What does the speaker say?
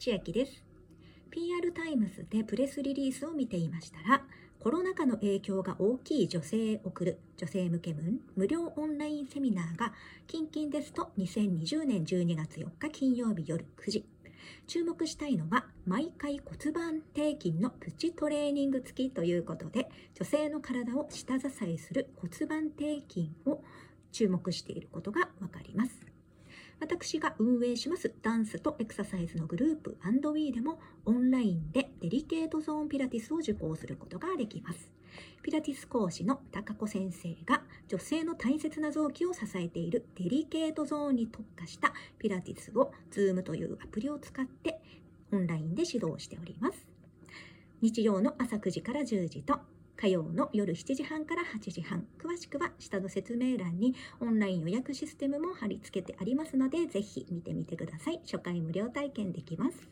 千秋です。PR タイムズでプレスリリースを見ていましたらコロナ禍の影響が大きい女性へ送る女性向け無料オンラインセミナーが近々ですと2020年12月4日金曜日夜9時。注目したいのは毎回骨盤底筋のプチトレーニング付きということで女性の体を下支えする骨盤底筋を注目していることがわかります。私が運営しますダンスとエクササイズのグループ &We でもオンラインでデリケートゾーンピラティスを受講することができます。ピラティス講師の高子先生が女性の大切な臓器を支えているデリケートゾーンに特化したピラティスを Zoom というアプリを使ってオンラインで指導しております。日曜の朝9時から10時と火曜の夜7時半から8時半。詳しくは下の説明欄にオンライン予約システムも貼り付けてありますのでぜひ見てみてください。初回無料体験できます。